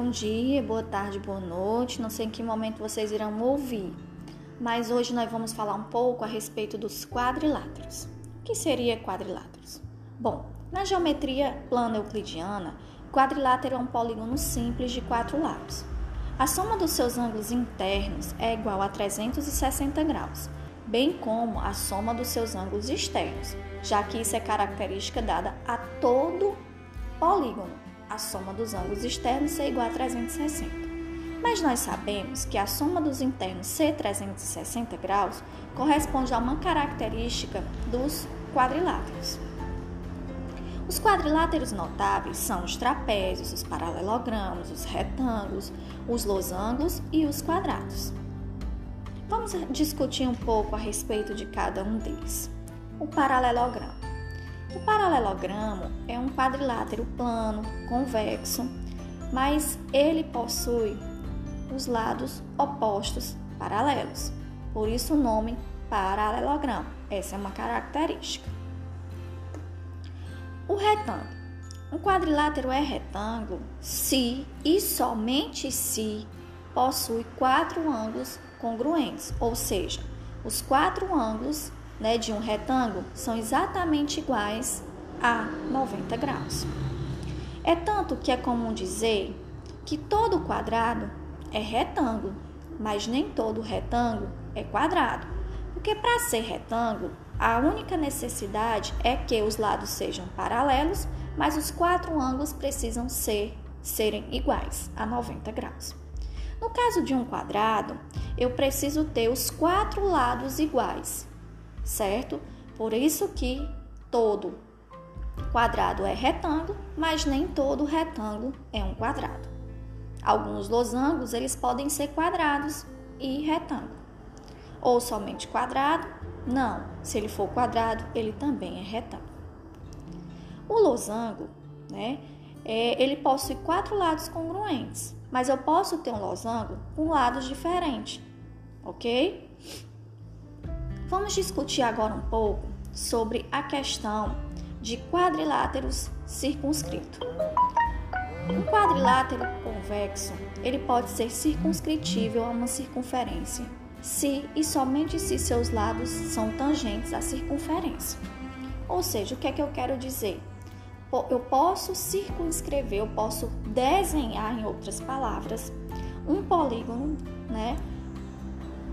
Bom dia, boa tarde, boa noite. Não sei em que momento vocês irão ouvir, mas hoje nós vamos falar um pouco a respeito dos quadriláteros. O que seria quadriláteros? Bom, na geometria plana euclidiana, quadrilátero é um polígono simples de quatro lados. A soma dos seus ângulos internos é igual a 360 graus, bem como a soma dos seus ângulos externos, já que isso é característica dada a todo polígono a soma dos ângulos externos ser igual a 360. Mas nós sabemos que a soma dos internos ser 360 graus corresponde a uma característica dos quadriláteros. Os quadriláteros notáveis são os trapézios, os paralelogramas, os retângulos, os losangos e os quadrados. Vamos discutir um pouco a respeito de cada um deles. O paralelogramo. O paralelogramo é um quadrilátero plano, convexo, mas ele possui os lados opostos paralelos. Por isso o nome paralelogramo. Essa é uma característica. O retângulo. Um quadrilátero é retângulo se e somente se possui quatro ângulos congruentes, ou seja, os quatro ângulos né, de um retângulo são exatamente iguais a 90 graus. É tanto que é comum dizer que todo quadrado é retângulo, mas nem todo retângulo é quadrado. Porque para ser retângulo, a única necessidade é que os lados sejam paralelos, mas os quatro ângulos precisam ser serem iguais a 90 graus. No caso de um quadrado, eu preciso ter os quatro lados iguais, certo? Por isso que todo quadrado é retângulo, mas nem todo retângulo é um quadrado. Alguns losangos eles podem ser quadrados e retângulo. Ou somente quadrado? Não, se ele for quadrado, ele também é retângulo. O losango, né, é, ele possui quatro lados congruentes, mas eu posso ter um losango com lados diferentes, ok? Vamos discutir agora um pouco sobre a questão de quadriláteros circunscritos. Um quadrilátero convexo, ele pode ser circunscritível a uma circunferência, se e somente se seus lados são tangentes à circunferência. Ou seja, o que é que eu quero dizer? Eu posso circunscrever, eu posso desenhar, em outras palavras, um polígono, né,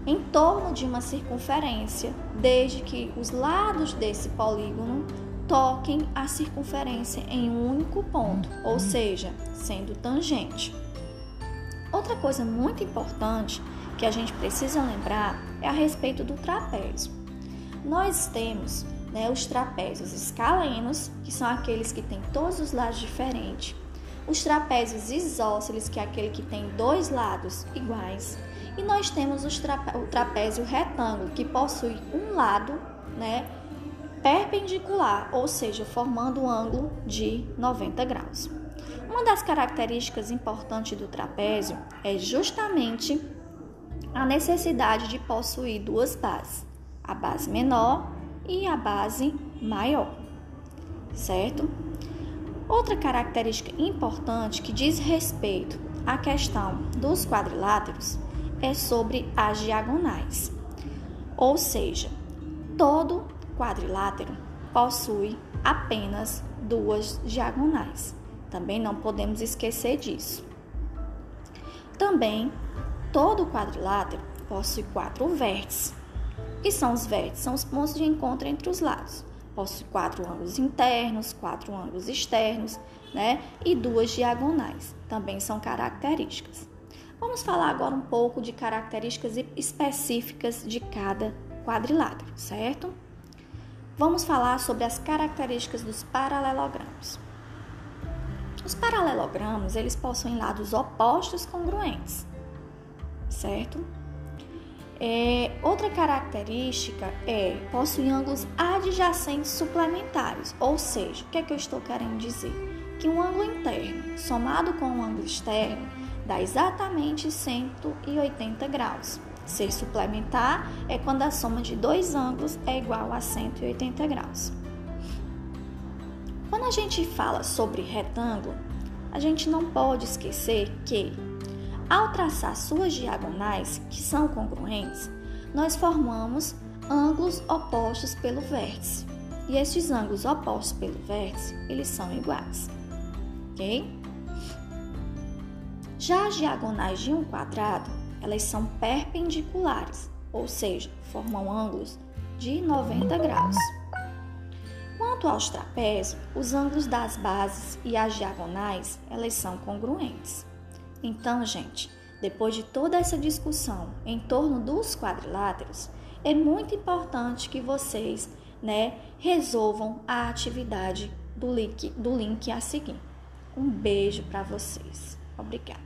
em torno de uma circunferência, desde que os lados desse polígono toquem a circunferência em um único ponto, ou seja, sendo tangente. Outra coisa muito importante que a gente precisa lembrar é a respeito do trapézio. Nós temos né, os trapézios escalenos, que são aqueles que têm todos os lados diferentes, os trapézios isósceles, que é aquele que tem dois lados iguais, e nós temos o trapézio retângulo, que possui um lado né, perpendicular, ou seja, formando um ângulo de 90 graus. Uma das características importantes do trapézio é justamente a necessidade de possuir duas bases, a base menor e a base maior, certo? Outra característica importante que diz respeito à questão dos quadriláteros é sobre as diagonais. Ou seja, todo quadrilátero possui apenas duas diagonais. Também não podemos esquecer disso. Também todo quadrilátero possui quatro vértices. que são os vértices? São os pontos de encontro entre os lados. Possui quatro ângulos internos, quatro ângulos externos, né? E duas diagonais. Também são características. Vamos falar agora um pouco de características específicas de cada quadrilátero, certo? Vamos falar sobre as características dos paralelogramos. Os paralelogramos, eles possuem lados opostos congruentes, certo? É, outra característica é possuir ângulos adjacentes suplementares, ou seja, o que é que eu estou querendo dizer? Que um ângulo interno somado com um ângulo externo dá exatamente 180 graus. Ser suplementar é quando a soma de dois ângulos é igual a 180 graus. Quando a gente fala sobre retângulo, a gente não pode esquecer que, ao traçar suas diagonais, que são congruentes, nós formamos ângulos opostos pelo vértice. E estes ângulos opostos pelo vértice, eles são iguais. Ok? Já as diagonais de um quadrado, elas são perpendiculares, ou seja, formam ângulos de 90 graus. Quanto aos trapézios, os ângulos das bases e as diagonais, elas são congruentes. Então, gente, depois de toda essa discussão em torno dos quadriláteros, é muito importante que vocês, né, resolvam a atividade do link, do link a seguir. Um beijo para vocês. Obrigada.